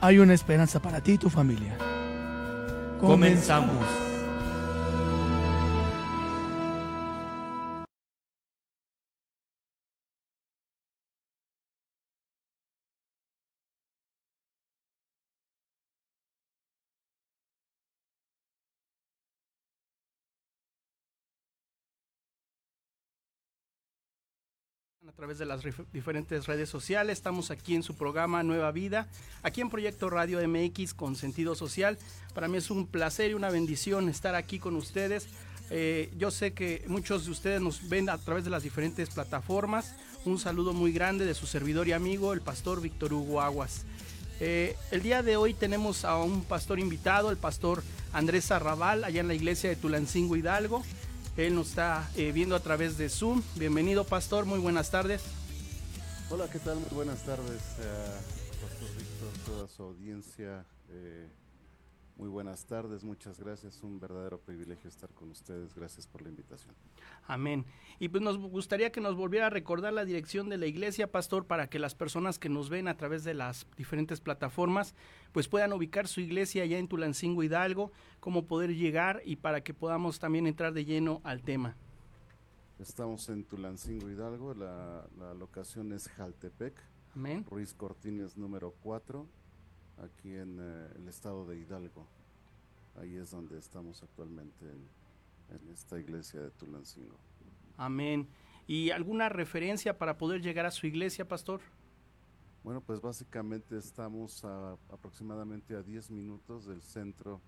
hay una esperanza para ti y tu familia. Comenzamos. Través de las diferentes redes sociales. Estamos aquí en su programa Nueva Vida, aquí en Proyecto Radio MX con sentido social. Para mí es un placer y una bendición estar aquí con ustedes. Eh, yo sé que muchos de ustedes nos ven a través de las diferentes plataformas. Un saludo muy grande de su servidor y amigo, el pastor Víctor Hugo Aguas. Eh, el día de hoy tenemos a un pastor invitado, el pastor Andrés Arrabal, allá en la iglesia de Tulancingo Hidalgo. Él nos está eh, viendo a través de Zoom. Bienvenido, pastor. Muy buenas tardes. Hola, ¿qué tal? Muy buenas tardes, Pastor Víctor, toda su audiencia. Eh, muy buenas tardes, muchas gracias. Un verdadero privilegio estar con ustedes. Gracias por la invitación. Amén. Y pues nos gustaría que nos volviera a recordar la dirección de la iglesia, pastor, para que las personas que nos ven a través de las diferentes plataformas, pues puedan ubicar su iglesia allá en Tulancingo Hidalgo, cómo poder llegar y para que podamos también entrar de lleno al tema. Estamos en Tulancingo Hidalgo, la, la locación es Jaltepec, Amén. Ruiz Cortines número 4, aquí en eh, el estado de Hidalgo. Ahí es donde estamos actualmente en, en esta iglesia de Tulancingo. Amén. ¿Y alguna referencia para poder llegar a su iglesia, pastor? Bueno, pues básicamente estamos a, aproximadamente a 10 minutos del centro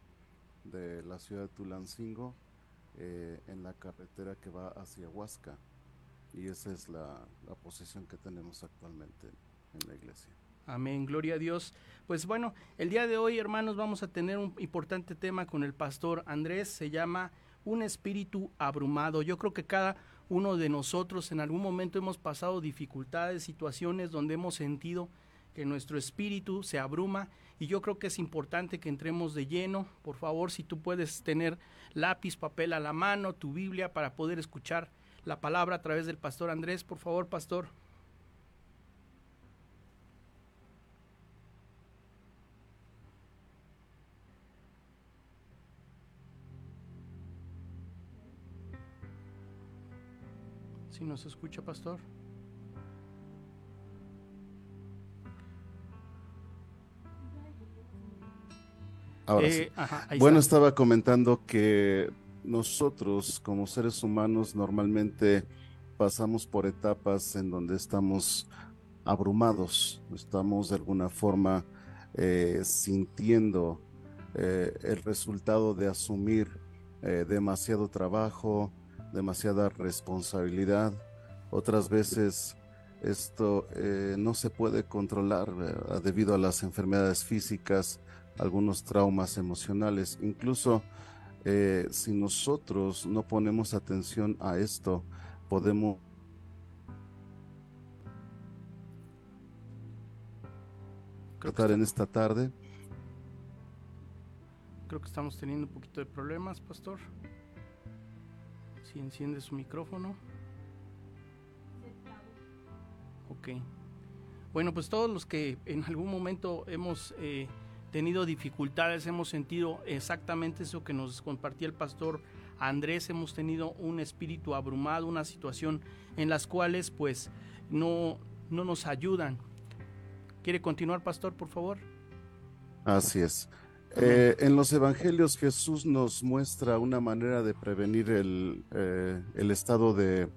de la ciudad de Tulancingo, eh, en la carretera que va hacia Huasca. Y esa es la, la posición que tenemos actualmente en la iglesia. Amén, gloria a Dios. Pues bueno, el día de hoy, hermanos, vamos a tener un importante tema con el pastor Andrés. Se llama Un espíritu abrumado. Yo creo que cada uno de nosotros en algún momento hemos pasado dificultades, situaciones donde hemos sentido que nuestro espíritu se abruma y yo creo que es importante que entremos de lleno. Por favor, si tú puedes tener lápiz, papel a la mano, tu Biblia para poder escuchar la palabra a través del pastor Andrés. Por favor, pastor. Si nos escucha, pastor. Ahora Eh, sí. ajá, Bueno, está. estaba comentando que nosotros como seres humanos normalmente pasamos por etapas en donde estamos abrumados, estamos de alguna forma eh, sintiendo eh, el resultado de asumir demasiado trabajo, demasiada responsabilidad. Otras veces esto eh, no se puede controlar eh, debido a las enfermedades físicas, algunos traumas emocionales. Incluso eh, si nosotros no ponemos atención a esto, podemos tratar en esta tarde. creo que estamos teniendo un poquito de problemas, pastor. Enciende su micrófono. Ok. Bueno, pues todos los que en algún momento hemos eh, tenido dificultades, hemos sentido exactamente eso que nos compartía el pastor Andrés, hemos tenido un espíritu abrumado, una situación en las cuales pues no, no nos ayudan. ¿Quiere continuar, pastor, por favor? Así es. Eh, en los evangelios Jesús nos muestra una manera de prevenir el, eh, el estado de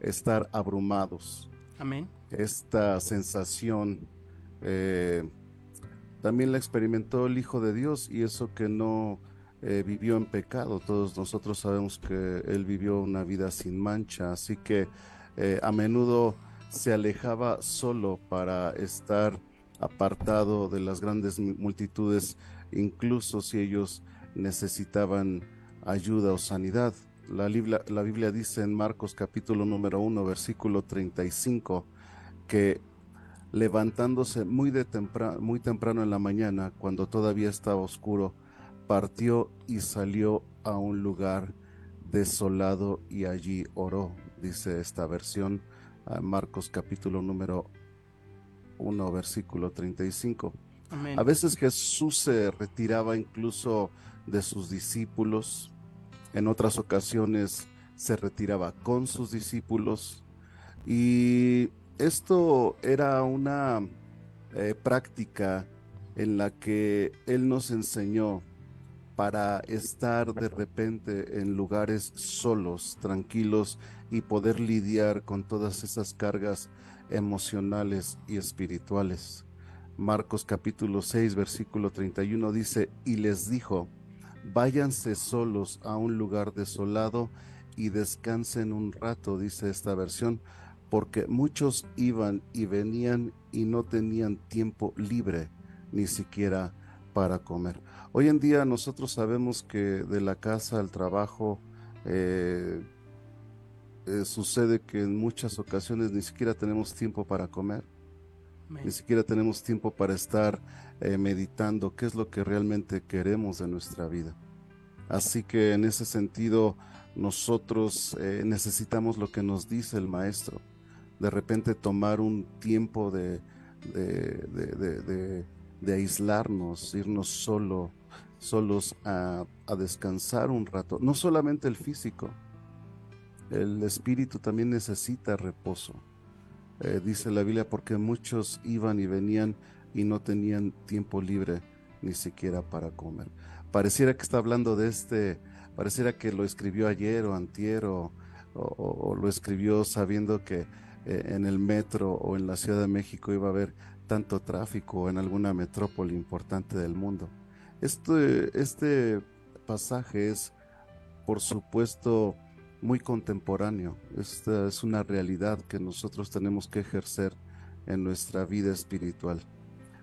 estar abrumados. Amén. Esta sensación eh, también la experimentó el Hijo de Dios y eso que no vivió en pecado. Todos nosotros sabemos que Él vivió una vida sin mancha, así que a menudo se alejaba solo para estar apartado de las grandes multitudes, incluso si ellos necesitaban ayuda o sanidad. La Biblia, la Biblia dice en Marcos capítulo número 1, versículo 35, que levantándose muy, de muy temprano en la mañana, cuando todavía estaba oscuro, partió y salió a un lugar desolado y allí oró, dice esta versión, Marcos capítulo número 1, versículo 35. A veces Jesús se retiraba incluso de sus discípulos, en otras ocasiones se retiraba con sus discípulos y esto era una eh, práctica en la que Él nos enseñó para estar de repente en lugares solos, tranquilos y poder lidiar con todas esas cargas emocionales y espirituales. Marcos capítulo 6 versículo 31 dice, y les dijo, váyanse solos a un lugar desolado y descansen un rato, dice esta versión, porque muchos iban y venían y no tenían tiempo libre ni siquiera para comer. Hoy en día nosotros sabemos que de la casa al trabajo eh, eh, sucede que en muchas ocasiones ni siquiera tenemos tiempo para comer, ni siquiera tenemos tiempo para estar eh, meditando qué es lo que realmente queremos de nuestra vida. Así que en ese sentido nosotros eh, necesitamos lo que nos dice el maestro. De repente tomar un tiempo de, de, de, aislarnos, irnos solo, solos a, a descansar un rato. No solamente el físico, el espíritu también necesita reposo. Eh, dice la Biblia, porque muchos iban y venían y no tenían tiempo libre ni siquiera para comer. Pareciera que está hablando de este, pareciera que lo escribió ayer o antier o, lo escribió sabiendo que eh, en el metro o en la Ciudad de México iba a haber tanto tráfico en alguna metrópoli importante del mundo. Este, este pasaje es, por supuesto, muy contemporáneo. Esta es una realidad que nosotros tenemos que ejercer en nuestra vida espiritual.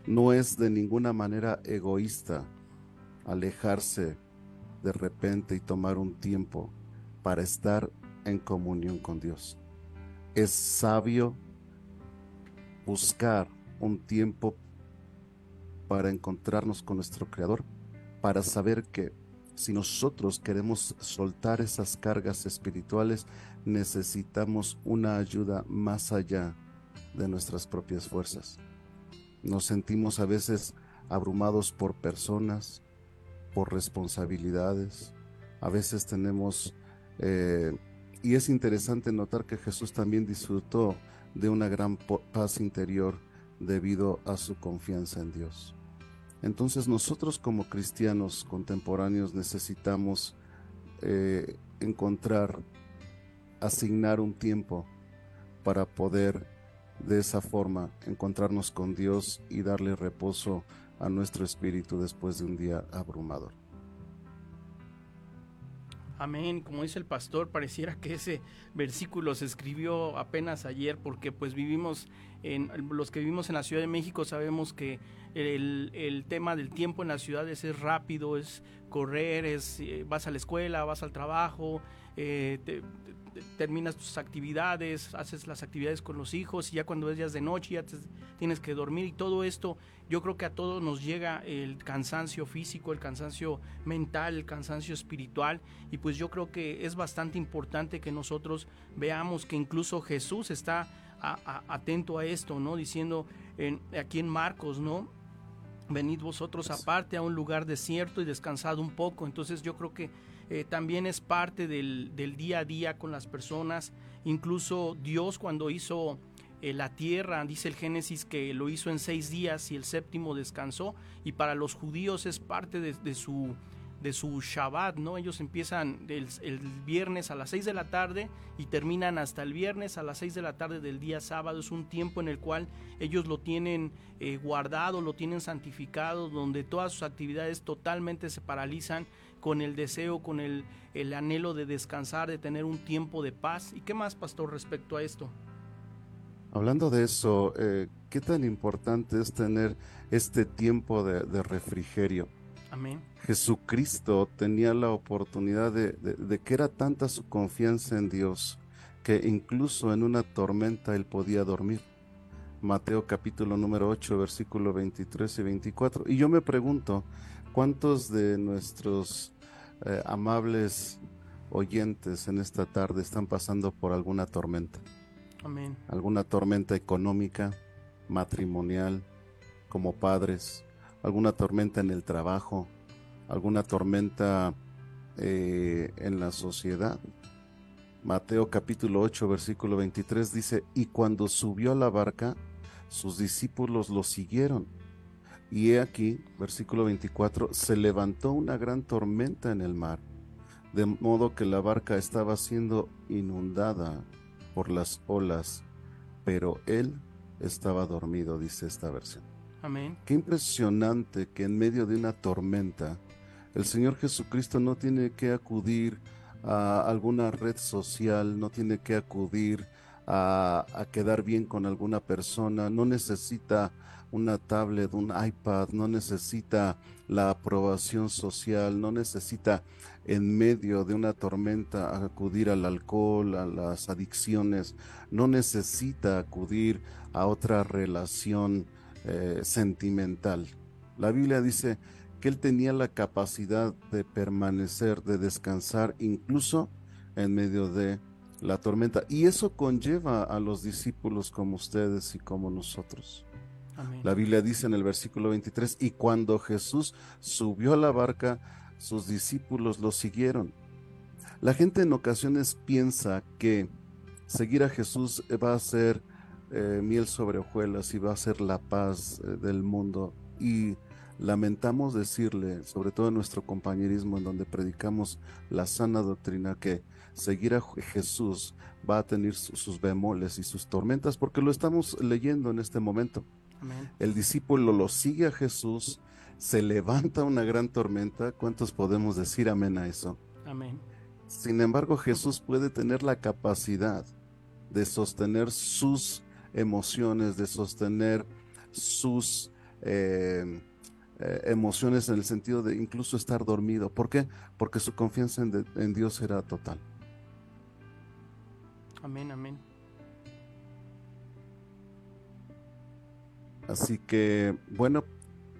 No es de ninguna manera egoísta alejarse de repente y tomar un tiempo para estar en comunión con Dios. Es sabio buscar un tiempo para encontrarnos con nuestro Creador, para saber que si nosotros queremos soltar esas cargas espirituales, necesitamos una ayuda más allá de nuestras propias fuerzas. Nos sentimos a veces abrumados por personas, por responsabilidades. A veces tenemos, eh, y es interesante notar que Jesús también disfrutó de una gran paz interior debido a su confianza en Dios. Entonces nosotros como cristianos contemporáneos necesitamos eh, encontrar, asignar un tiempo para poder de esa forma encontrarnos con Dios y darle reposo a nuestro espíritu después de un día abrumador. Amén, como dice el pastor, pareciera que ese versículo se escribió apenas ayer porque pues vivimos en los que vivimos en la Ciudad de México sabemos que el, tema del tiempo en las ciudades es rápido, es correr, es eh, vas a la escuela, vas al trabajo, eh, terminas tus actividades, haces las actividades con los hijos y ya cuando es días de noche ya tienes que dormir y todo esto, yo creo que a todos nos llega el cansancio físico, el cansancio mental, el cansancio espiritual y pues yo creo que es bastante importante que nosotros veamos que incluso Jesús está atento a esto, ¿no? Diciendo en, aquí en Marcos, ¿no? Venid vosotros aparte a un lugar desierto y descansad un poco. Entonces yo creo que eh, también es parte del, día a día con las personas. Incluso Dios cuando hizo eh, la tierra, dice el Génesis que lo hizo en seis días y el séptimo descansó. Y para los judíos es parte de su de su Shabbat, ¿no? Ellos empiezan el, viernes a las 6 de la tarde y terminan hasta el viernes a las 6 de la tarde del día sábado. Es un tiempo en el cual ellos lo tienen eh, guardado, lo tienen santificado, donde todas sus actividades totalmente se paralizan con el deseo, con el, el anhelo de descansar, de tener un tiempo de paz. ¿Y qué más, pastor, respecto a esto? Hablando de eso, eh, ¿qué tan importante es tener este tiempo de, refrigerio? Amén. Jesucristo tenía la oportunidad de, de, que era tanta su confianza en Dios que incluso en una tormenta él podía dormir. Mateo capítulo número 8, versículo 23 y 24. Y yo me pregunto, ¿cuántos de nuestros eh, amables oyentes en esta tarde están pasando por alguna tormenta? Amén. Alguna tormenta económica, matrimonial, como padres, alguna tormenta en el trabajo, alguna tormenta eh, en la sociedad. Mateo capítulo 8, versículo 23 dice, y cuando subió a la barca, sus discípulos lo siguieron. Y he aquí, versículo 24, se levantó una gran tormenta en el mar, de modo que la barca estaba siendo inundada por las olas, pero él estaba dormido, dice esta versión. Amén. Qué impresionante que en medio de una tormenta, el Señor Jesucristo no tiene que acudir a alguna red social, no tiene que acudir a, quedar bien con alguna persona, no necesita una tablet, un iPad, no necesita la aprobación social, no necesita en medio de una tormenta acudir al alcohol, a las adicciones, no necesita acudir a otra relación eh, sentimental. La Biblia dice que él tenía la capacidad de permanecer, de descansar, incluso en medio de la tormenta. Y eso conlleva a los discípulos como ustedes y como nosotros. La Biblia dice en el versículo 23, y cuando Jesús subió a la barca, sus discípulos lo siguieron. La gente en ocasiones piensa que seguir a Jesús va a ser eh, miel sobre hojuelas y va a ser la paz eh, del mundo. Y lamentamos decirle, sobre todo en nuestro compañerismo en donde predicamos la sana doctrina, que seguir a Jesús va a tener sus bemoles y sus tormentas, porque lo estamos leyendo en este momento. El discípulo lo sigue a Jesús, se levanta una gran tormenta. ¿Cuántos podemos decir amén a eso? Amén. Sin embargo, Jesús puede tener la capacidad de sostener sus emociones, de sostener sus eh, eh, emociones en el sentido de incluso estar dormido. ¿Por qué? Porque su confianza en Dios era total. Amén, amén. Así que, bueno,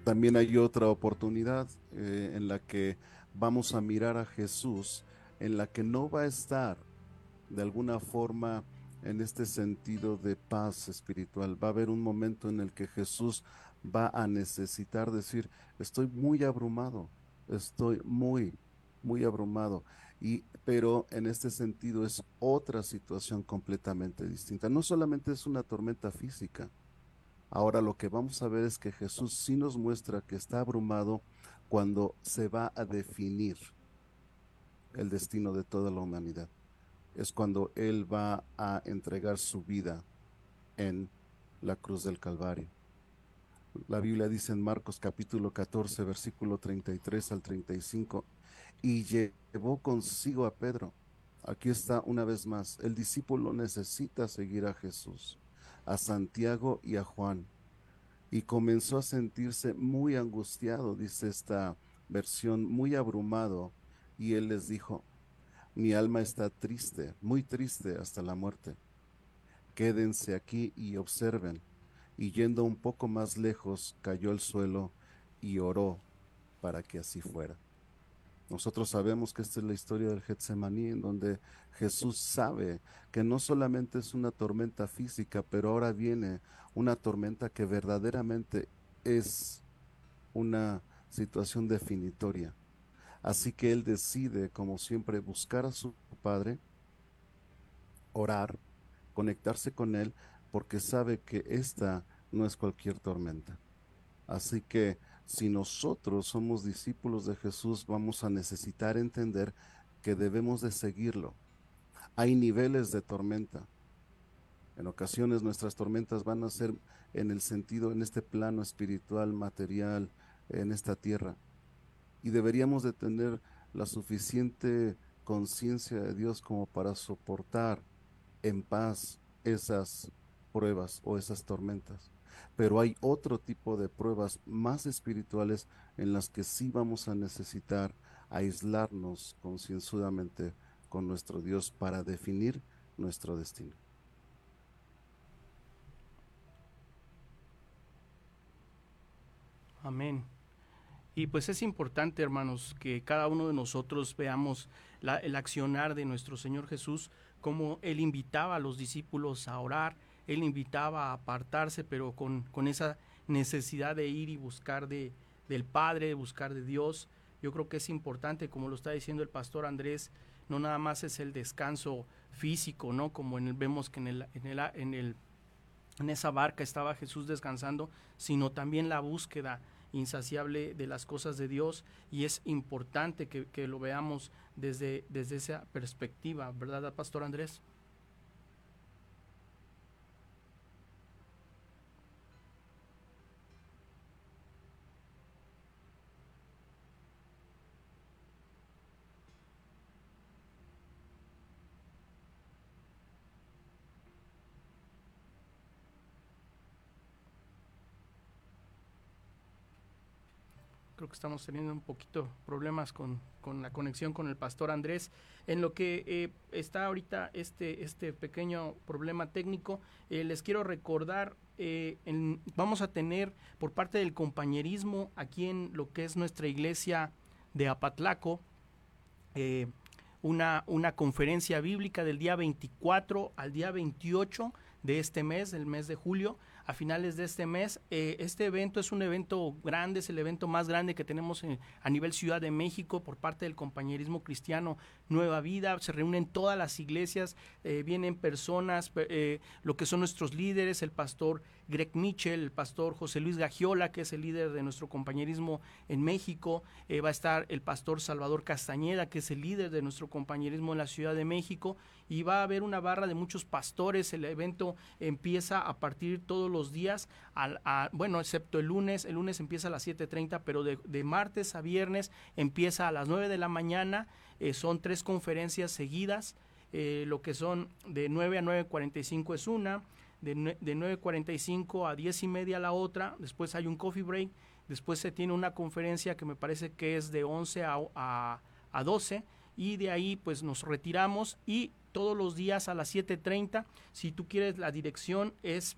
también hay otra oportunidad eh, en la que vamos a mirar a Jesús, en la que no va a estar de alguna forma en este sentido de paz espiritual. Va a haber un momento en el que Jesús va a necesitar decir, estoy muy abrumado, estoy muy, muy abrumado. Y, pero en este sentido es otra situación completamente distinta. No solamente es una tormenta física. Ahora lo que vamos a ver es que Jesús sí nos muestra que está abrumado cuando se va a definir el destino de toda la humanidad. Es cuando Él va a entregar su vida en la cruz del Calvario. La Biblia dice en Marcos capítulo 14, versículo 33 al 35, y llevó consigo a Pedro. Aquí está una vez más, el discípulo necesita seguir a Jesús, a Santiago y a Juan. Y comenzó a sentirse muy angustiado, dice esta versión, muy abrumado. Y él les dijo, mi alma está triste, muy triste hasta la muerte. Quédense aquí y observen. Y yendo un poco más lejos, cayó al suelo y oró para que así fuera. Nosotros sabemos que esta es la historia del Getsemaní, en donde Jesús sabe que no solamente es una tormenta física, pero ahora viene una tormenta que verdaderamente es una situación definitoria. Así que él decide, como siempre, buscar a su Padre, orar, conectarse con Él, porque sabe que esta no es cualquier tormenta. Así que si nosotros somos discípulos de Jesús, vamos a necesitar entender que debemos de seguirlo. Hay niveles de tormenta. En ocasiones nuestras tormentas van a ser en el sentido, en este plano espiritual, material, en esta tierra. Y deberíamos de tener la suficiente conciencia de Dios como para soportar en paz esas pruebas o esas tormentas. Pero hay otro tipo de pruebas más espirituales en las que sí vamos a necesitar aislarnos concienzudamente con nuestro Dios para definir nuestro destino. Amén. Y pues es importante, hermanos, que cada uno de nosotros veamos el accionar de nuestro Señor Jesús, como Él invitaba a los discípulos a orar, Él invitaba a apartarse, pero con, con esa necesidad de ir y buscar de, del Padre, buscar de Dios. Yo creo que es importante, como lo está diciendo el pastor Andrés, no nada más es el descanso físico, ¿no? Como en el, vemos que en el, en el, en el en esa barca estaba Jesús descansando, sino también la búsqueda insaciable de las cosas de Dios y es importante que, que lo veamos desde, desde esa perspectiva, ¿verdad, Pastor Andrés? Estamos teniendo un poquito problemas con, la conexión con el pastor Andrés. En lo que eh, está ahorita este, este pequeño problema técnico, eh, les quiero recordar, eh, vamos a tener por parte del compañerismo aquí en lo que es nuestra iglesia de Apatlaco, una, una conferencia bíblica del día 24 al día 28 de este mes, el mes de julio a finales de este mes. Eh, este evento es un evento grande, es el evento más grande que tenemos a nivel Ciudad de México por parte del compañerismo cristiano Nueva Vida. Se reúnen todas las iglesias, eh, vienen personas, eh, lo que son nuestros líderes, el pastor Greg Mitchell, el pastor José Luis Gagiola, que es el líder de nuestro compañerismo en México, va a estar el pastor Salvador Castañeda, que es el líder de nuestro compañerismo en la Ciudad de México, y va a haber una barra de muchos pastores. El evento empieza a partir todos los días, al, bueno, excepto el lunes. El lunes empieza a las 7.30, pero de, martes a viernes empieza a las 9 de la mañana. Eh, son tres conferencias seguidas. Eh, lo que son de 9 a 9.45 es una, de, de 9.45 a 10 y media la otra, después hay un coffee break, después se tiene una conferencia que me parece que es de 11 a, a, a 12 y de ahí pues nos retiramos y todos los días a las 7.30. Si tú quieres, la dirección es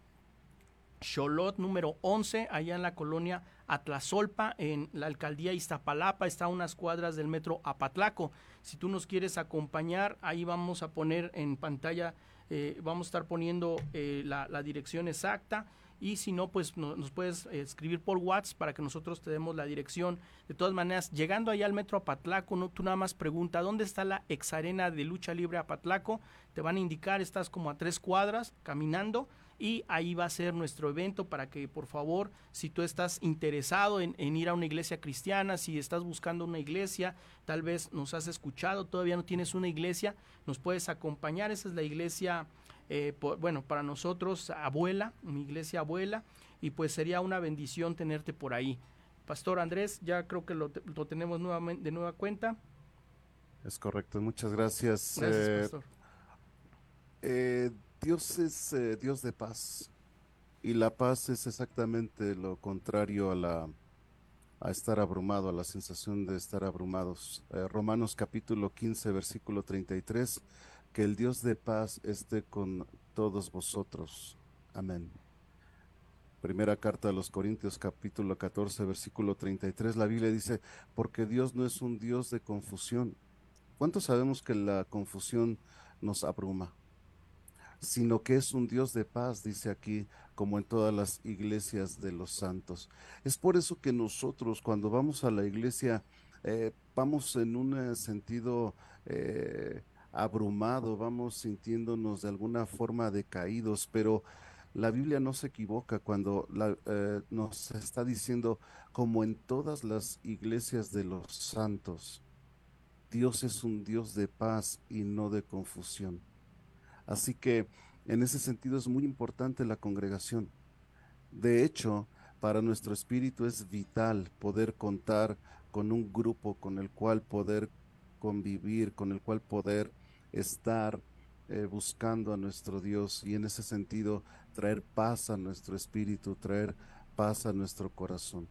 Cholot número 11, allá en la colonia Atlazolpa, en la alcaldía Iztapalapa, está a unas cuadras del metro Apatlaco. Si tú nos quieres acompañar, ahí vamos a poner en pantalla, eh, vamos a estar poniendo eh, la, dirección exacta y si no, pues nos puedes escribir por WhatsApp para que nosotros te demos la dirección. De todas maneras, llegando allá al metro Apatlaco, ¿no? tú nada más pregunta, ¿dónde está la ex arena de lucha libre Apatlaco? Te van a indicar, estás como a tres cuadras caminando y ahí va a ser nuestro evento para que por favor, si tú estás interesado en, en, ir a una iglesia cristiana, si estás buscando una iglesia, tal vez nos has escuchado, todavía no tienes una iglesia, nos puedes acompañar, esa es la iglesia eh, bueno, para nosotros, abuela, mi iglesia abuela, y pues sería una bendición tenerte por ahí. Pastor Andrés, ya creo que lo, tenemos nuevamente, de nueva cuenta. Es correcto, muchas gracias. Gracias, eh, Pastor. Eh, Dios es Dios de paz y la paz es exactamente lo contrario a la a estar abrumado, a la sensación de estar abrumados. Romanos capítulo 15, versículo 33 que el Dios de paz esté con todos vosotros. Amén. Primera carta a los Corintios capítulo 14 versículo 33, la Biblia dice, porque Dios no es un Dios de confusión. ¿Cuántos sabemos que la confusión nos abruma? Sino que es un Dios de paz, dice aquí, como en todas las iglesias de los santos. Es por eso que nosotros cuando vamos a la iglesia eh, vamos en un sentido eh, abrumado, vamos sintiéndonos de alguna forma decaídos, pero la Biblia no se equivoca cuando eh, nos está diciendo, como en todas las iglesias de los santos, Dios es un Dios de paz y no de confusión. Así que en ese sentido es muy importante la congregación. De hecho, para nuestro espíritu es vital poder contar con un grupo con el cual poder convivir, con el cual poder estar eh, buscando a nuestro Dios y en ese sentido traer paz a nuestro espíritu, traer paz a nuestro corazón.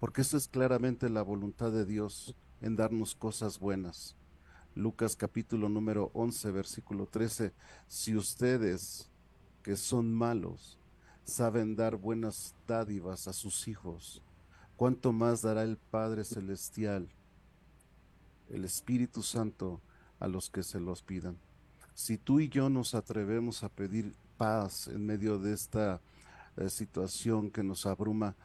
Porque eso es claramente la voluntad de Dios en darnos cosas buenas. Lucas capítulo número 11, versículo 13. Si ustedes que son malos saben dar buenas dádivas a sus hijos, ¿cuánto más dará el Padre Celestial, el Espíritu Santo, a los que se los pidan? Si tú y yo nos atrevemos a pedir paz en medio de esta eh, situación que nos abruma,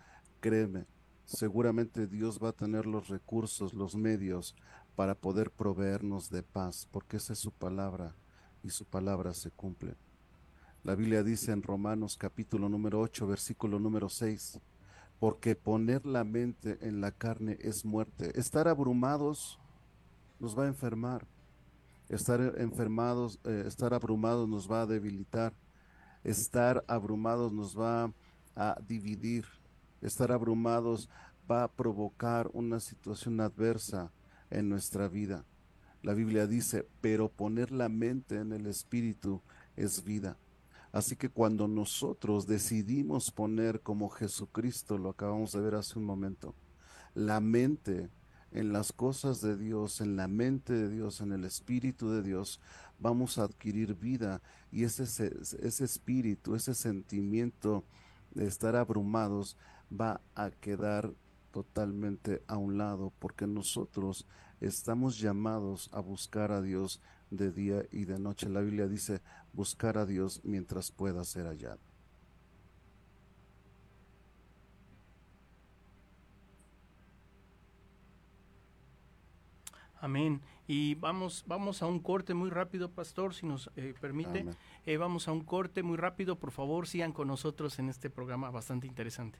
créeme, seguramente Dios va a tener los recursos, los medios para poder proveernos de paz, porque esa es su palabra y su palabra se cumple. La Biblia dice en Romanos capítulo número 8, versículo número 6, porque poner la mente en la carne es muerte. Estar abrumados nos va a enfermar. Estar enfermados, eh, estar abrumados nos va a debilitar. Estar abrumados nos va a dividir. Estar abrumados va a provocar una situación adversa en nuestra vida. La Biblia dice, pero poner la mente en el Espíritu es vida. Así que cuando nosotros decidimos poner como Jesucristo, lo acabamos de ver hace un momento, la mente en las cosas de Dios, en la mente de Dios, en el Espíritu de Dios, vamos a adquirir vida y ese, ese espíritu, ese sentimiento de estar abrumados va a quedar totalmente a un lado porque nosotros estamos llamados a buscar a Dios de día y de noche. La Biblia dice buscar a Dios mientras pueda ser hallado. Amén. Y vamos, vamos a un corte muy rápido, pastor, si nos eh, permite. Eh, vamos a un corte muy rápido. Por favor, sigan con nosotros en este programa bastante interesante.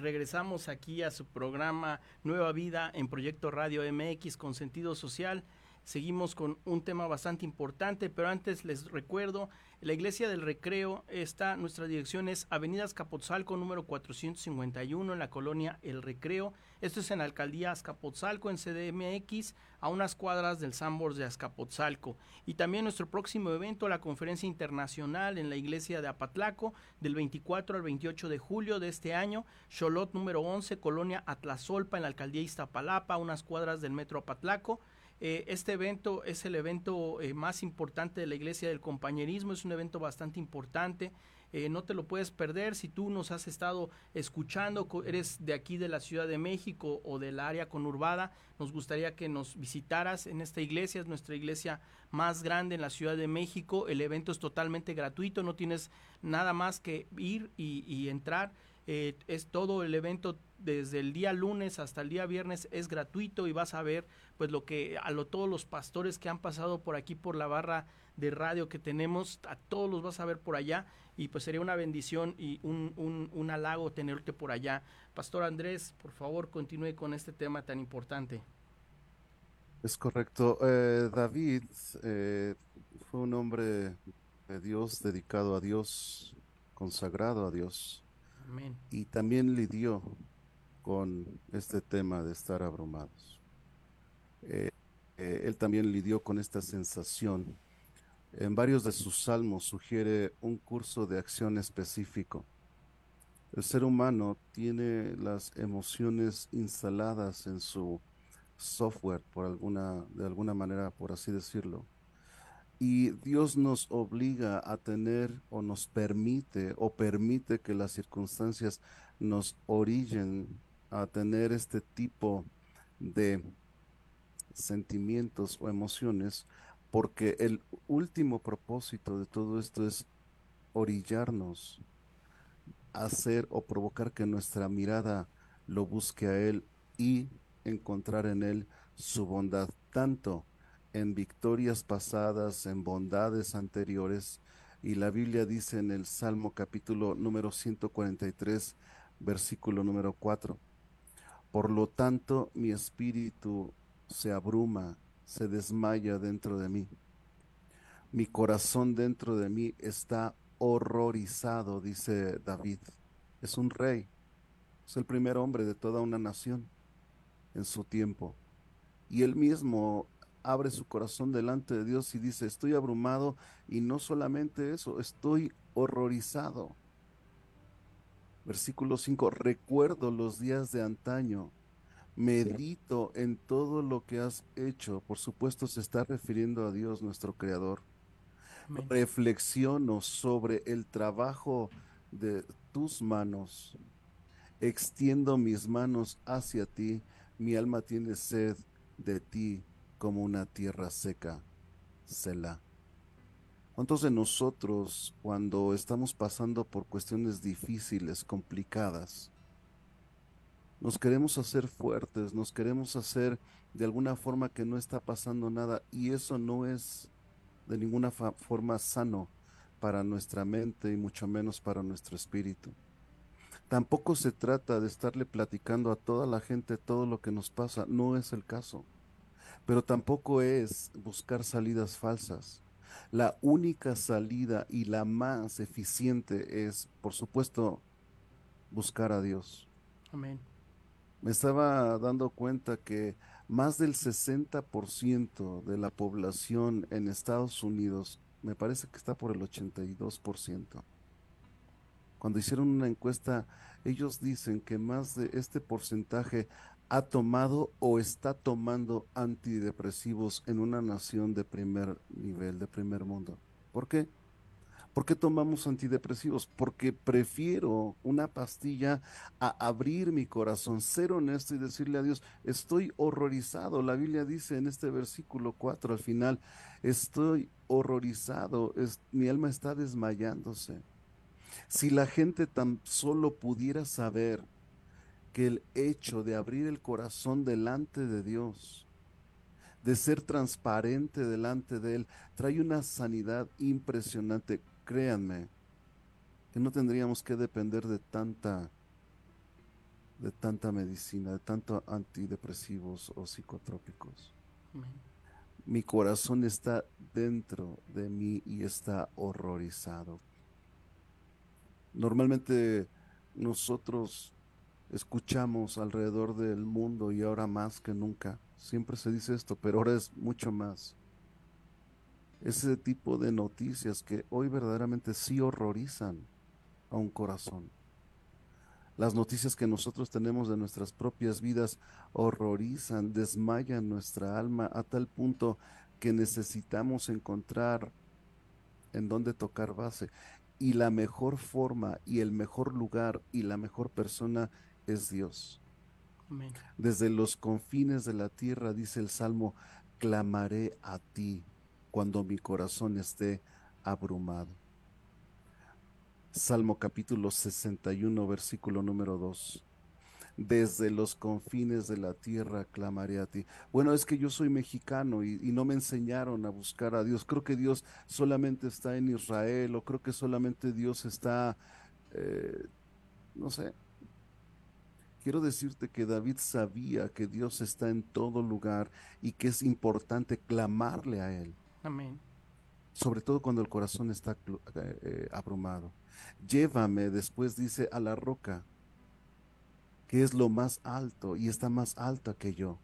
Regresamos aquí a su programa Nueva Vida en Proyecto Radio MX con sentido social. seguimos con un tema bastante importante, pero antes les recuerdo, la Iglesia del Recreo está, nuestra dirección es Avenida Azcapotzalco número 451 en la colonia El Recreo. Esto es en la alcaldía Azcapotzalco en CDMX, a unas cuadras del Sambors de Azcapotzalco. Y también nuestro próximo evento, la conferencia internacional en la iglesia de Apatlaco, del 24 al 28 de julio de este año, Cholot número 11, colonia Atlazolpa en la alcaldía Iztapalapa, unas cuadras del metro Apatlaco. Eh, este evento es el evento eh, más importante de la Iglesia del Compañerismo, es un evento bastante importante. Eh, no te lo puedes perder. Si tú nos has estado escuchando, eres de aquí de la Ciudad de México o del área conurbada, nos gustaría que nos visitaras en esta iglesia, es nuestra iglesia más grande en la Ciudad de México, el evento es totalmente gratuito, no tienes nada más que ir y, entrar. Eh, es todo el evento desde el día lunes hasta el día viernes es gratuito y vas a ver pues lo que a lo, todos los pastores que han pasado por aquí por la barra de radio que tenemos a todos los vas a ver por allá y pues sería una bendición y un, un, un halago tenerte por allá pastor Andrés por favor continúe con este tema tan importante es correcto eh, David eh, fue un hombre de Dios dedicado a Dios consagrado a Dios y también lidió con este tema de estar abrumados. Eh, él también lidió con esta sensación. En varios de sus salmos sugiere un curso de acción específico. El ser humano tiene las emociones instaladas en su software, por alguna, de alguna manera, por así decirlo. Y Dios nos obliga a tener o nos permite o permite que las circunstancias nos orillen a tener este tipo de sentimientos o emociones porque el último propósito de todo esto es orillarnos hacer o provocar que nuestra mirada lo busque a Él y encontrar en Él su bondad, tanto en victorias pasadas, en bondades anteriores. Y la Biblia dice en el Salmo capítulo número 143, versículo número 4. Por lo tanto, mi espíritu se abruma, se desmaya dentro de mí. Mi corazón dentro de mí está horrorizado, dice David. Es un rey, es el primer hombre de toda una nación en su tiempo. Y él mismo abre su corazón delante de Dios y dice, estoy abrumado y no solamente eso, estoy horrorizado. Versículo 5, recuerdo los días de antaño, medito en todo lo que has hecho, por supuesto se está refiriendo a Dios nuestro Creador. Reflexiono sobre el trabajo de tus manos, extiendo mis manos hacia ti, mi alma tiene sed de ti, como una tierra seca, Selah. ¿Cuántos de nosotros, cuando estamos pasando por cuestiones difíciles, complicadas, nos queremos hacer fuertes, nos queremos hacer de alguna forma que no está pasando nada y eso no es de ninguna forma sano para nuestra mente y mucho menos para nuestro espíritu. Tampoco se trata de estarle platicando a toda la gente todo lo que nos pasa, no es el caso pero tampoco es buscar salidas falsas. La única salida y la más eficiente es, por supuesto, buscar a Dios. Amén. Me estaba dando cuenta que más del 60% de la población en Estados Unidos, me parece que está por el 82%. Cuando hicieron una encuesta, ellos dicen que más de este porcentaje ha tomado o está tomando antidepresivos en una nación de primer nivel, de primer mundo. ¿Por qué? ¿Por qué tomamos antidepresivos? Porque prefiero una pastilla a abrir mi corazón, ser honesto y decirle a Dios, estoy horrorizado. La Biblia dice en este versículo 4 al final, estoy horrorizado, mi alma está desmayándose. Si la gente tan solo pudiera saber que el hecho de abrir el corazón delante de Dios, de ser transparente delante de Él, trae una sanidad impresionante. Créanme, que no tendríamos que depender de tanta de tanta medicina, de tanto antidepresivos o psicotrópicos. Mi corazón está dentro de mí y está horrorizado. Normalmente nosotros escuchamos alrededor del mundo y ahora más que nunca. Siempre se dice esto, pero ahora es mucho más. Ese tipo de noticias que hoy verdaderamente sí horrorizan a un corazón. Las noticias que nosotros tenemos de nuestras propias vidas horrorizan, desmayan nuestra alma a tal punto que necesitamos encontrar en dónde tocar base. Y la mejor forma y el mejor lugar y la mejor persona es Dios. Desde los confines de la tierra, dice el Salmo, clamaré a ti cuando mi corazón esté abrumado. Salmo capítulo 61, versículo número 2. Desde los confines de la tierra clamaré a ti. Bueno, es que yo soy mexicano y, no me enseñaron a buscar a Dios. Creo que Dios solamente está en Israel o creo que solamente Dios está, eh, no sé. Quiero decirte que David sabía que Dios está en todo lugar y que es importante clamarle a Él. Amén. Sobre todo cuando el corazón está eh, eh, abrumado. Llévame, después dice, a la roca, que es lo más alto y está más alta que yo,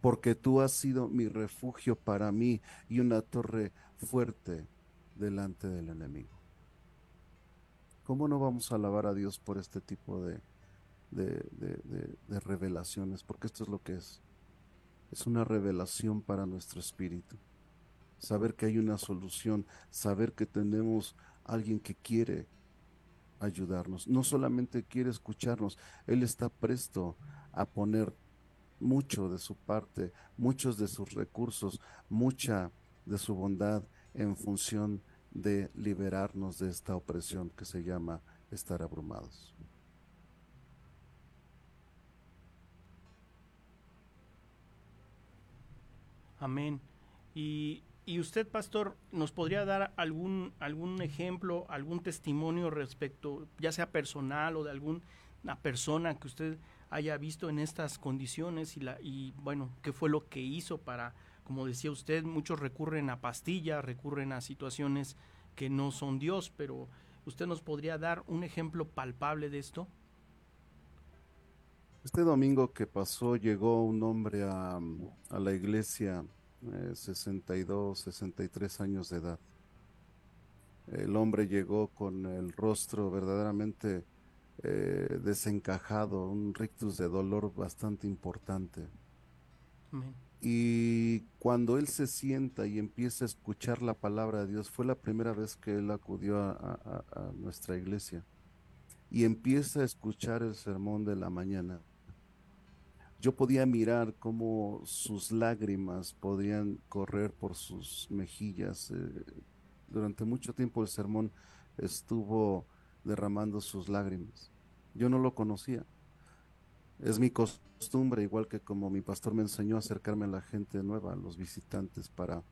porque tú has sido mi refugio para mí y una torre fuerte delante del enemigo. ¿Cómo no vamos a alabar a Dios por este tipo de, de, de revelaciones? Porque esto es lo que es. Es una revelación para nuestro espíritu. Saber que hay una solución, saber que tenemos alguien que quiere ayudarnos. No solamente quiere escucharnos, Él está presto a poner mucho de su parte, muchos de sus recursos, mucha de su bondad en función de liberarnos de esta opresión que se llama estar abrumados. Amén. Y y usted, pastor, nos podría dar algún, algún ejemplo, algún testimonio respecto, ya sea personal o de alguna persona que usted haya visto en estas condiciones y, la, y bueno, qué fue lo que hizo para, como decía usted, muchos recurren a pastillas, recurren a situaciones que no son Dios, pero usted nos podría dar un ejemplo palpable de esto. Este domingo que pasó llegó un hombre a, a la iglesia 62, 63 años de edad. El hombre llegó con el rostro verdaderamente eh, desencajado, un rictus de dolor bastante importante. Y cuando él se sienta y empieza a escuchar la palabra de Dios, fue la primera vez que él acudió a nuestra iglesia y empieza a escuchar el sermón de la mañana yo podía mirar cómo sus lágrimas podían correr por sus mejillas. Eh, durante mucho tiempo el sermón estuvo derramando sus lágrimas. Yo no lo conocía. Es mi costumbre, igual que como mi pastor me enseñó a acercarme a la gente nueva, a los visitantes, para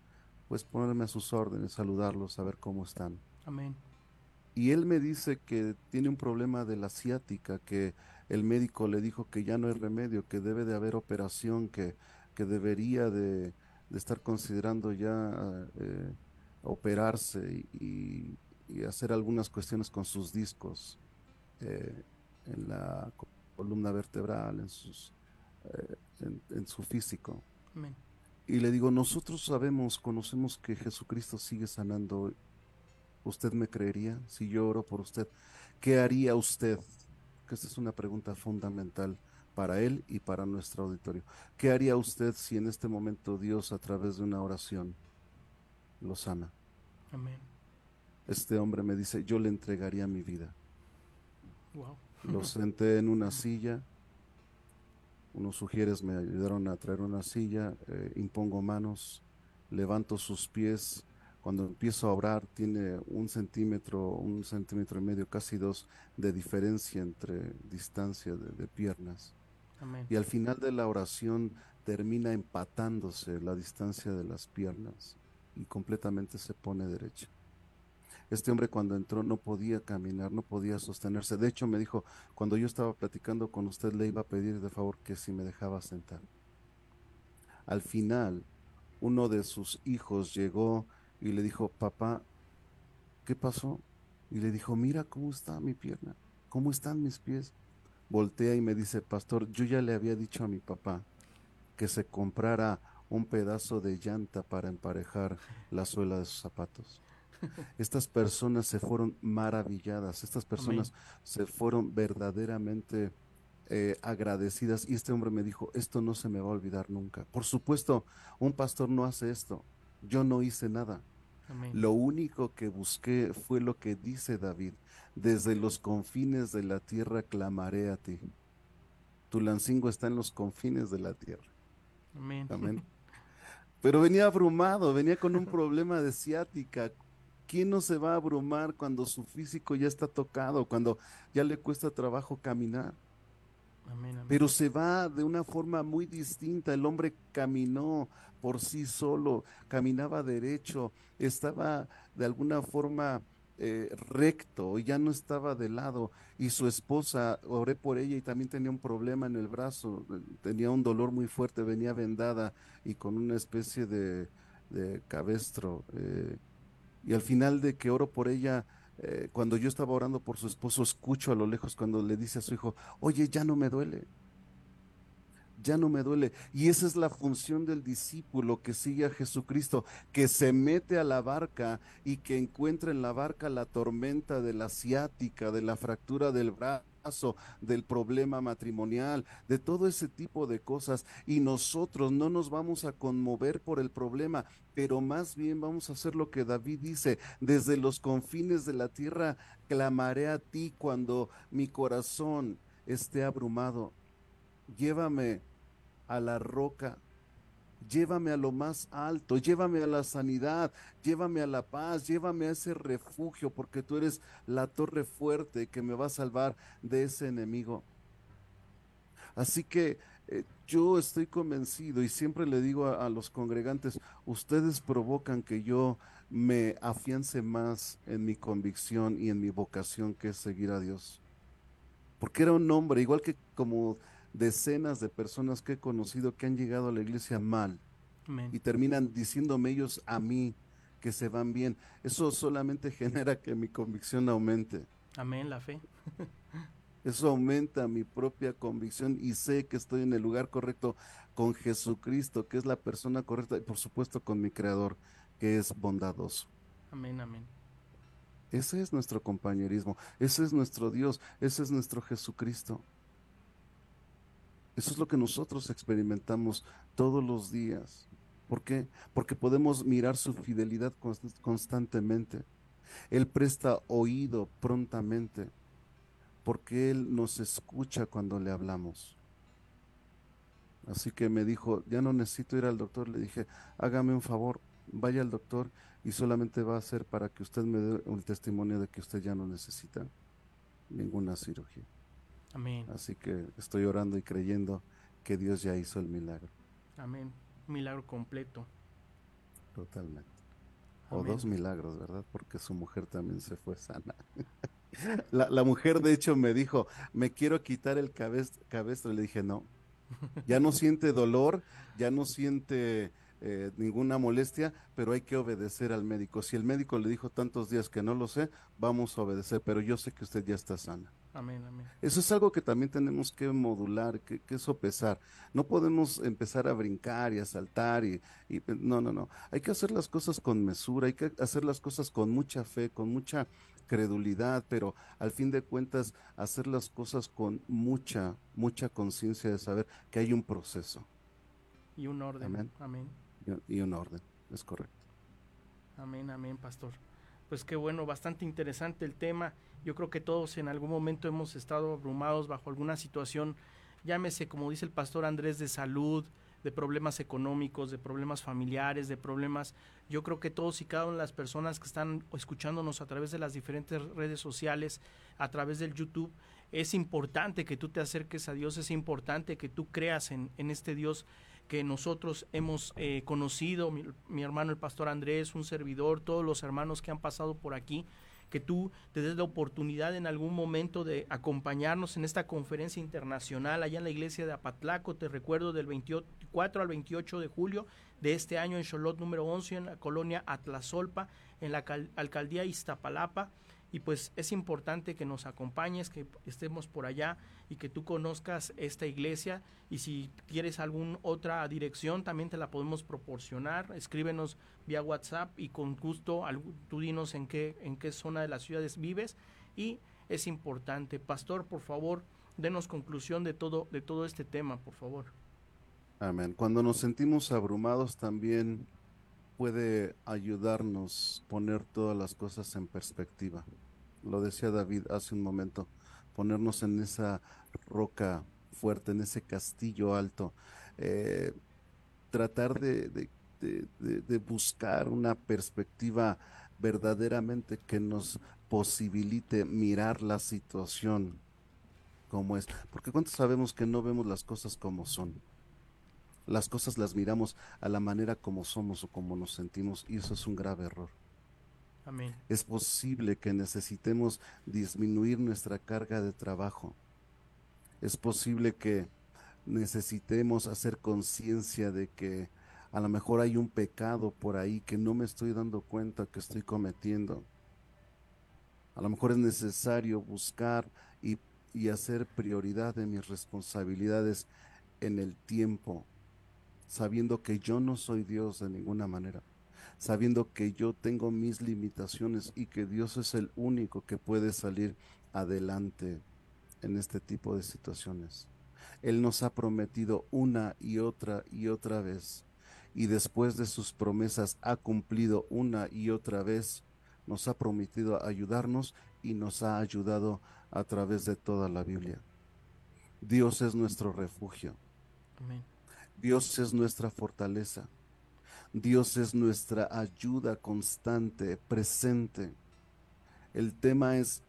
pues ponerme a sus órdenes, saludarlos, saber cómo están. Amén. Y él me dice que tiene un problema de la ciática, que el médico le dijo que ya no hay remedio, que debe de haber operación, que, que debería de, estar considerando ya eh, operarse y, hacer algunas cuestiones con sus discos eh, en la columna vertebral, en, sus, eh, en, su físico. Y le digo, nosotros sabemos, conocemos que Jesucristo sigue sanando. ¿Usted me creería si yo oro por usted? ¿Qué haría usted? Que esta es una pregunta fundamental para él y para nuestro auditorio. ¿Qué haría usted si en este momento Dios a través de una oración lo sana? Amén. Este hombre me dice, yo le entregaría mi vida. Lo senté en una silla, unos sugieres me ayudaron a traer una silla, eh, impongo manos, levanto sus pies, cuando empiezo a orar tiene un centímetro, un centímetro y medio, casi dos de diferencia entre distancia de, piernas. Y al final de la oración termina empatándose la distancia de las piernas y completamente se pone derecha. Este hombre cuando entró no podía caminar, no podía sostenerse. De hecho me dijo, cuando yo estaba platicando con usted le iba a pedir de favor que si me dejaba sentar. Al final uno de sus hijos llegó y le dijo, papá, ¿qué pasó? Y le dijo, mira cómo está mi pierna, cómo están mis pies. Voltea y me dice, pastor, yo ya le había dicho a mi papá que se comprara un pedazo de llanta para emparejar la suela de sus zapatos. Estas personas se fueron maravilladas, estas personas se fueron verdaderamente eh, agradecidas y este hombre me dijo, esto no se me va a olvidar nunca. Por supuesto, un pastor no hace esto, yo no hice nada. Lo único que busqué fue lo que dice David, desde los confines de la tierra clamaré a ti. Tu lancingo está en los confines de la tierra. Amén. Pero venía abrumado, venía con un problema de ciática. ¿Quién no se va a abrumar cuando su físico ya está tocado, cuando ya le cuesta trabajo caminar? Pero se va de una forma muy distinta. El hombre caminó por sí solo, caminaba derecho, estaba de alguna forma eh, recto, ya no estaba de lado. Y su esposa, oré por ella y también tenía un problema en el brazo, tenía un dolor muy fuerte, venía vendada y con una especie de, cabestro. Eh, y al final de que oro por ella, eh, cuando yo estaba orando por su esposo, escucho a lo lejos cuando le dice a su hijo, oye, ya no me duele, ya no me duele. Y esa es la función del discípulo que sigue a Jesucristo, que se mete a la barca y que encuentra en la barca la tormenta de la ciática, de la fractura del brazo del problema matrimonial, de todo ese tipo de cosas. Y nosotros no nos vamos a conmover por el problema, pero más bien vamos a hacer lo que David dice, desde los confines de la tierra clamaré a ti cuando mi corazón esté abrumado. Llévame a la roca llévame a lo más alto, llévame a la sanidad, llévame a la paz, llévame a ese refugio, porque tú eres la torre fuerte que me va a salvar de ese enemigo. Así que eh, yo estoy convencido y siempre le digo a, a, los congregantes, ustedes provocan que yo me afiance más en mi convicción y en mi vocación que es seguir a Dios. Porque era un hombre, igual que como decenas de personas que he conocido que han llegado a la iglesia mal y terminan diciéndome ellos a mí que se van bien. Eso solamente genera que mi convicción aumente. Amén, la fe. Eso aumenta mi propia convicción y sé que estoy en el lugar correcto con Jesucristo, que es la persona correcta, y por supuesto con mi Creador, que es bondadoso. Amén, amén. Ese es nuestro compañerismo, ese es nuestro Dios, ese es nuestro Jesucristo. Eso es lo que nosotros experimentamos todos los días. ¿Por qué? Porque podemos mirar su fidelidad constantemente. Él presta oído prontamente, porque Él nos escucha cuando le hablamos. Así que me dijo, ya no necesito ir al doctor. Le dije, hágame un favor, vaya al doctor y solamente va a ser para que usted me dé un testimonio de que usted ya no necesita ninguna cirugía. Amén. Así que estoy orando y creyendo que Dios ya hizo el milagro. Amén. milagro completo. Totalmente. O dos milagros, ¿verdad? Porque su mujer también se fue sana. la, la, mujer, de hecho, me dijo, me quiero quitar el cabestro. Le dije, no. Ya no siente dolor, ya no siente eh, ninguna molestia, pero hay que obedecer al médico. Si el médico le dijo tantos días que no lo sé, vamos a obedecer, pero yo sé que usted ya está sana. Amén, amén. Eso es algo que también tenemos que modular, que, que sopesar. No podemos empezar a brincar y a saltar y, y, no, no, no. Hay que hacer las cosas con mesura, hay que hacer las cosas con mucha fe, con mucha credulidad, pero al fin de cuentas hacer las cosas con mucha, mucha conciencia de saber que hay un proceso. Y un orden. Amén. amén y un orden, es correcto. Amén, amén, pastor. Pues qué bueno, bastante interesante el tema. Yo creo que todos en algún momento hemos estado abrumados bajo alguna situación, llámese, como dice el pastor Andrés, de salud, de problemas económicos, de problemas familiares, de problemas. Yo creo que todos y cada una de las personas que están escuchándonos a través de las diferentes redes sociales, a través del YouTube, es importante que tú te acerques a Dios, es importante que tú creas en, en este Dios que nosotros hemos eh, conocido, mi, hermano el pastor Andrés, un servidor, todos los hermanos que han pasado por aquí, que tú te des la oportunidad en algún momento de acompañarnos en esta conferencia internacional allá en la iglesia de Apatlaco, te recuerdo del 24 al 28 de julio de este año en Cholot número 11 en la colonia Atlazolpa, en la alcaldía Iztapalapa. Y pues es importante que nos acompañes, que estemos por allá y que tú conozcas esta iglesia y si quieres alguna otra dirección también te la podemos proporcionar, escríbenos vía WhatsApp y con gusto tú dinos en qué en qué zona de las ciudades vives y es importante. Pastor, por favor, denos conclusión de todo de todo este tema, por favor. Amén. Cuando nos sentimos abrumados también puede ayudarnos poner todas las cosas en perspectiva. Lo decía David hace un momento, ponernos en esa roca fuerte, en ese castillo alto, eh, tratar de, de, buscar una perspectiva verdaderamente que nos posibilite mirar la situación como es. Porque ¿cuántos sabemos que no vemos las cosas como son? las cosas las miramos a la manera como somos o como nos sentimos y eso es un grave error. Es posible que necesitemos disminuir nuestra carga de trabajo. Es posible que necesitemos hacer conciencia de que a lo mejor hay un pecado por ahí que no me estoy dando cuenta que estoy cometiendo. A lo mejor es necesario buscar y hacer prioridad de mis responsabilidades en el tiempo, sabiendo que yo no soy Dios de ninguna manera, sabiendo que yo tengo mis limitaciones y que Dios es el único que puede salir adelante en este tipo de situaciones. Él nos ha prometido una y otra y otra vez, y después de sus promesas ha cumplido una y otra vez, nos ha prometido ayudarnos y nos ha ayudado a través de toda la Biblia. Dios es nuestro refugio. Amén. Dios es nuestra fortaleza. Dios es nuestra ayuda constante, presente. El tema es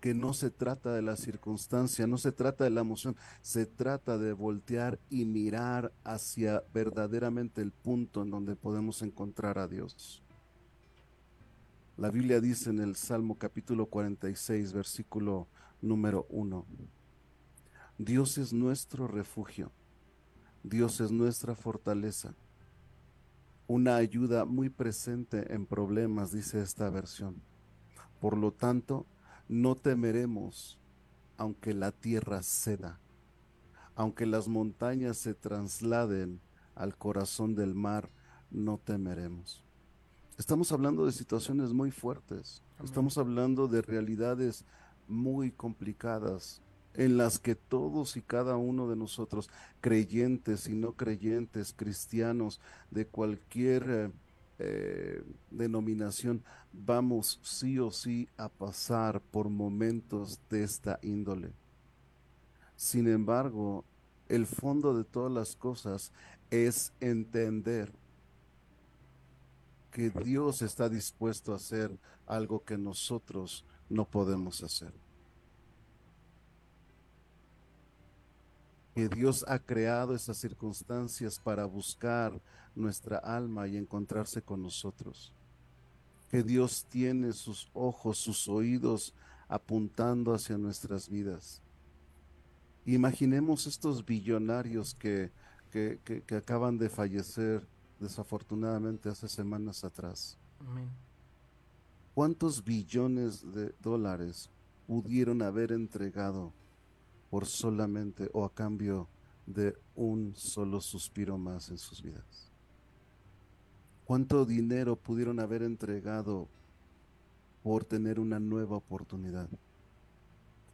que no se trata de la circunstancia, no se trata de la emoción, se trata de voltear y mirar hacia verdaderamente el punto en donde podemos encontrar a Dios. La Biblia dice en el Salmo capítulo 46, versículo número 1, Dios es nuestro refugio Dios es nuestra fortaleza, una ayuda muy presente en problemas, dice esta versión. Por lo tanto, no temeremos aunque la tierra ceda, aunque las montañas se trasladen al corazón del mar, no temeremos. Estamos hablando de situaciones muy fuertes, estamos hablando de realidades muy complicadas, en las que todos y cada uno de nosotros, creyentes y no creyentes, cristianos de cualquier eh, eh, denominación, vamos sí o sí a pasar por momentos de esta índole. Sin embargo, el fondo de todas las cosas es entender que Dios está dispuesto a hacer algo que nosotros no podemos hacer. Que Dios ha creado esas circunstancias para buscar nuestra alma y encontrarse con nosotros. Que Dios tiene sus ojos, sus oídos apuntando hacia nuestras vidas. Imaginemos estos billonarios que, que, acaban de fallecer desafortunadamente hace semanas atrás. ¿Cuántos billones de dólares pudieron haber entregado por solamente o a cambio de un solo suspiro más en sus vidas. ¿Cuánto dinero pudieron haber entregado por tener una nueva oportunidad?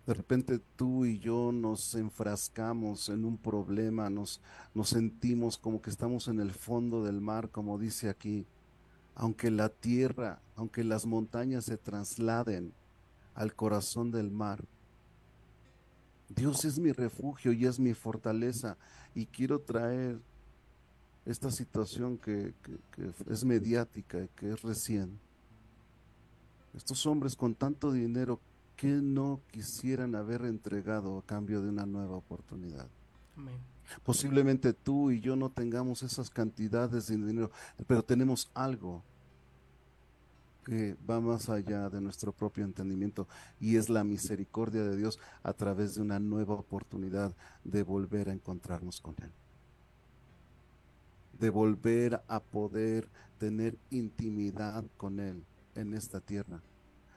De repente tú y yo nos enfrascamos en un problema, nos, nos sentimos como que estamos en el fondo del mar, como dice aquí. Aunque la tierra, aunque las montañas se trasladen al corazón del mar, Dios es mi refugio y es mi fortaleza. Y quiero traer esta situación que, es mediática y que es recién. Estos hombres con tanto dinero, que no quisieran haber entregado a cambio de una nueva oportunidad? Posiblemente tú y yo no tengamos esas cantidades de dinero, pero tenemos algo que va más allá de nuestro propio entendimiento y es la misericordia de Dios a través de una nueva oportunidad de volver a encontrarnos con Él. De volver a poder tener intimidad con Él en esta tierra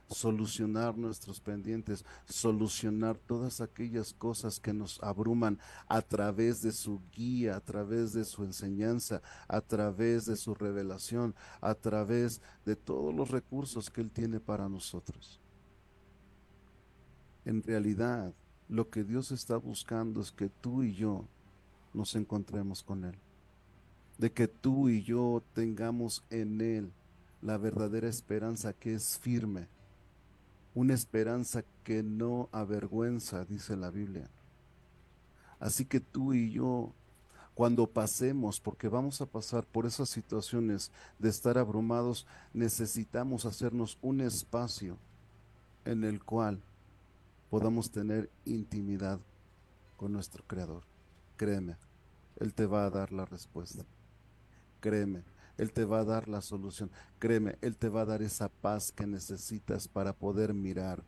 solucionar nuestros pendientes, solucionar todas aquellas cosas que nos abruman a través de su guía, a través de su enseñanza, a través de su revelación, a través de todos los recursos que Él tiene para nosotros. En realidad, lo que Dios está buscando es que tú y yo nos encontremos con Él, de que tú y yo tengamos en Él la verdadera esperanza que es firme, una esperanza que no avergüenza, dice la Biblia. Así que tú y yo, cuando pasemos, porque vamos a pasar por esas situaciones de estar abrumados, necesitamos hacernos un espacio en el cual podamos tener intimidad con nuestro Creador. Créeme, Él te va a dar la respuesta. Créeme, él te va a dar la solución. Créeme, Él te va a dar esa paz que necesitas para poder mirar,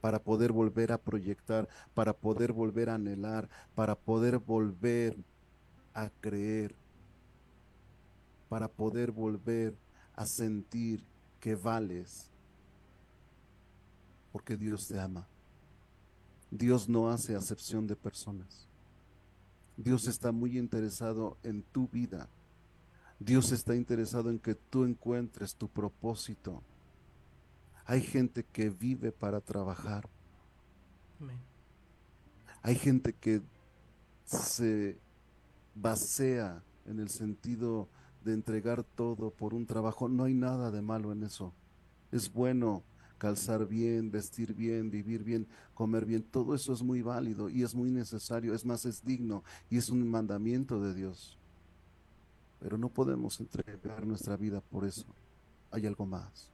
para poder volver a proyectar, para poder volver a anhelar, para poder volver a creer, para poder volver a sentir que vales, porque Dios te ama. Dios no hace acepción de personas. Dios está muy interesado en tu vida. Dios está interesado en que tú encuentres tu propósito. Hay gente que vive para trabajar. Hay gente que se basea en el sentido de entregar todo por un trabajo. No hay nada de malo en eso. Es bueno calzar bien, vestir bien, vivir bien, comer bien. Todo eso es muy válido y es muy necesario. Es más, es digno y es un mandamiento de Dios. Pero no podemos entregar nuestra vida por eso. Hay algo más.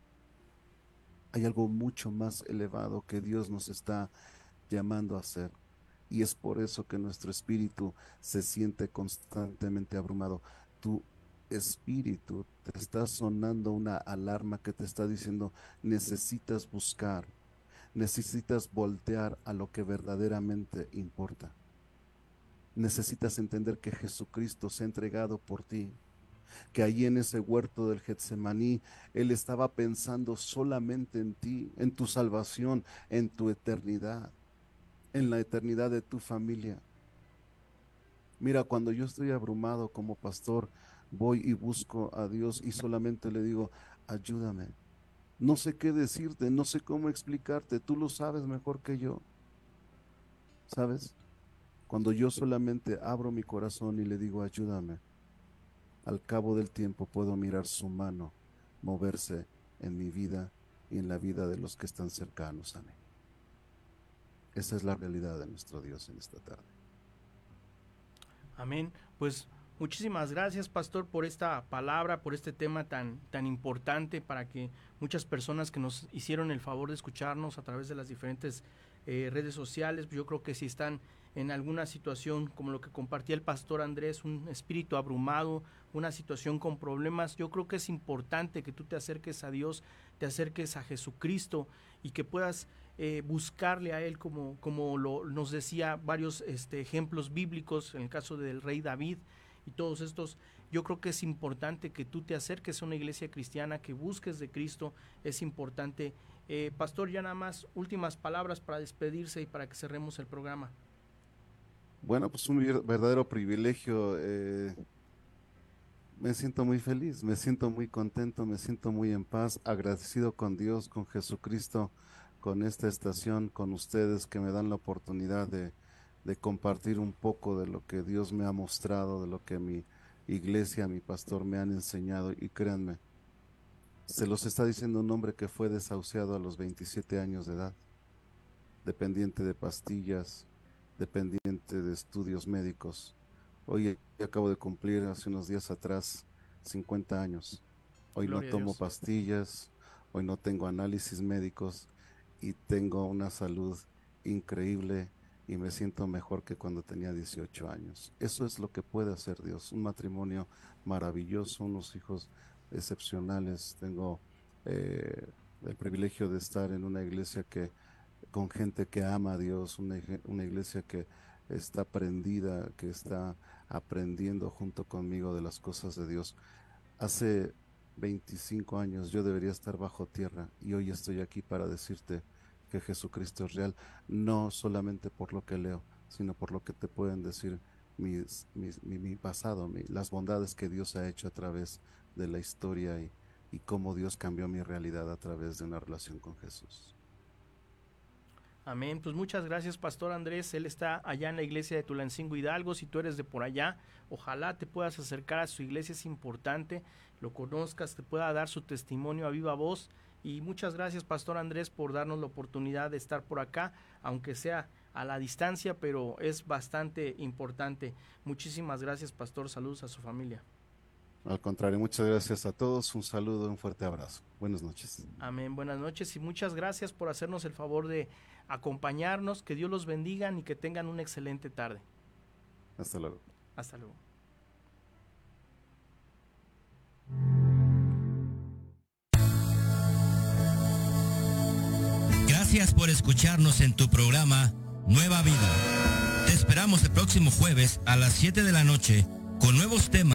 Hay algo mucho más elevado que Dios nos está llamando a hacer. Y es por eso que nuestro espíritu se siente constantemente abrumado. Tu espíritu te está sonando una alarma que te está diciendo necesitas buscar, necesitas voltear a lo que verdaderamente importa necesitas entender que Jesucristo se ha entregado por ti, que allí en ese huerto del Getsemaní Él estaba pensando solamente en ti, en tu salvación, en tu eternidad, en la eternidad de tu familia. Mira, cuando yo estoy abrumado como pastor, voy y busco a Dios y solamente le digo, ayúdame. No sé qué decirte, no sé cómo explicarte, tú lo sabes mejor que yo. ¿Sabes? Cuando yo solamente abro mi corazón y le digo, ayúdame, al cabo del tiempo puedo mirar su mano moverse en mi vida y en la vida de los que están cercanos a mí. Esa es la realidad de nuestro Dios en esta tarde. Amén. Pues muchísimas gracias, pastor, por esta palabra, por este tema tan, tan importante para que muchas personas que nos hicieron el favor de escucharnos a través de las diferentes eh, redes sociales, yo creo que si están en alguna situación como lo que compartía el pastor Andrés, un espíritu abrumado, una situación con problemas, yo creo que es importante que tú te acerques a Dios, te acerques a Jesucristo y que puedas eh, buscarle a Él como, como lo, nos decía varios este, ejemplos bíblicos, en el caso del rey David y todos estos. Yo creo que es importante que tú te acerques a una iglesia cristiana, que busques de Cristo, es importante. Eh, pastor, ya nada más últimas palabras para despedirse y para que cerremos el programa. Bueno, pues un verdadero privilegio. Eh, me siento muy feliz, me siento muy contento, me siento muy en paz, agradecido con Dios, con Jesucristo, con esta estación, con ustedes que me dan la oportunidad de, de compartir un poco de lo que Dios me ha mostrado, de lo que mi iglesia, mi pastor me han enseñado y créanme, se los está diciendo un hombre que fue desahuciado a los 27 años de edad, dependiente de pastillas, dependiente de estudios médicos. Hoy acabo de cumplir hace unos días atrás 50 años. Hoy no tomo pastillas, hoy no tengo análisis médicos y tengo una salud increíble y me siento mejor que cuando tenía 18 años. Eso es lo que puede hacer Dios. Un matrimonio maravilloso, unos hijos excepcionales. Tengo eh, el privilegio de estar en una iglesia que con gente que ama a Dios, una, una iglesia que está aprendida, que está aprendiendo junto conmigo de las cosas de Dios. Hace 25 años yo debería estar bajo tierra y hoy estoy aquí para decirte que Jesucristo es real, no solamente por lo que leo, sino por lo que te pueden decir mis, mi, pasado, las bondades que Dios ha hecho a través de la historia y cómo Dios cambió mi realidad a través de una relación con Jesús. Amén. Pues muchas gracias, Pastor Andrés. Él está allá en la iglesia de Tulancingo Hidalgo. Si tú eres de por allá, ojalá te puedas acercar a su iglesia. Es importante, lo conozcas, te pueda dar su testimonio a viva voz. Y muchas gracias, Pastor Andrés, por darnos la oportunidad de estar por acá, aunque sea a la distancia, pero es bastante importante. Muchísimas gracias, Pastor. Saludos a su familia. Al contrario, muchas gracias a todos. Un saludo, un fuerte abrazo. Buenas noches. Amén. Buenas noches y muchas gracias por hacernos el favor de acompañarnos. Que Dios los bendiga y que tengan una excelente tarde. Hasta luego. Hasta luego. Gracias por escucharnos en tu programa Nueva Vida. Te esperamos el próximo jueves a las 7 de la noche con nuevos temas.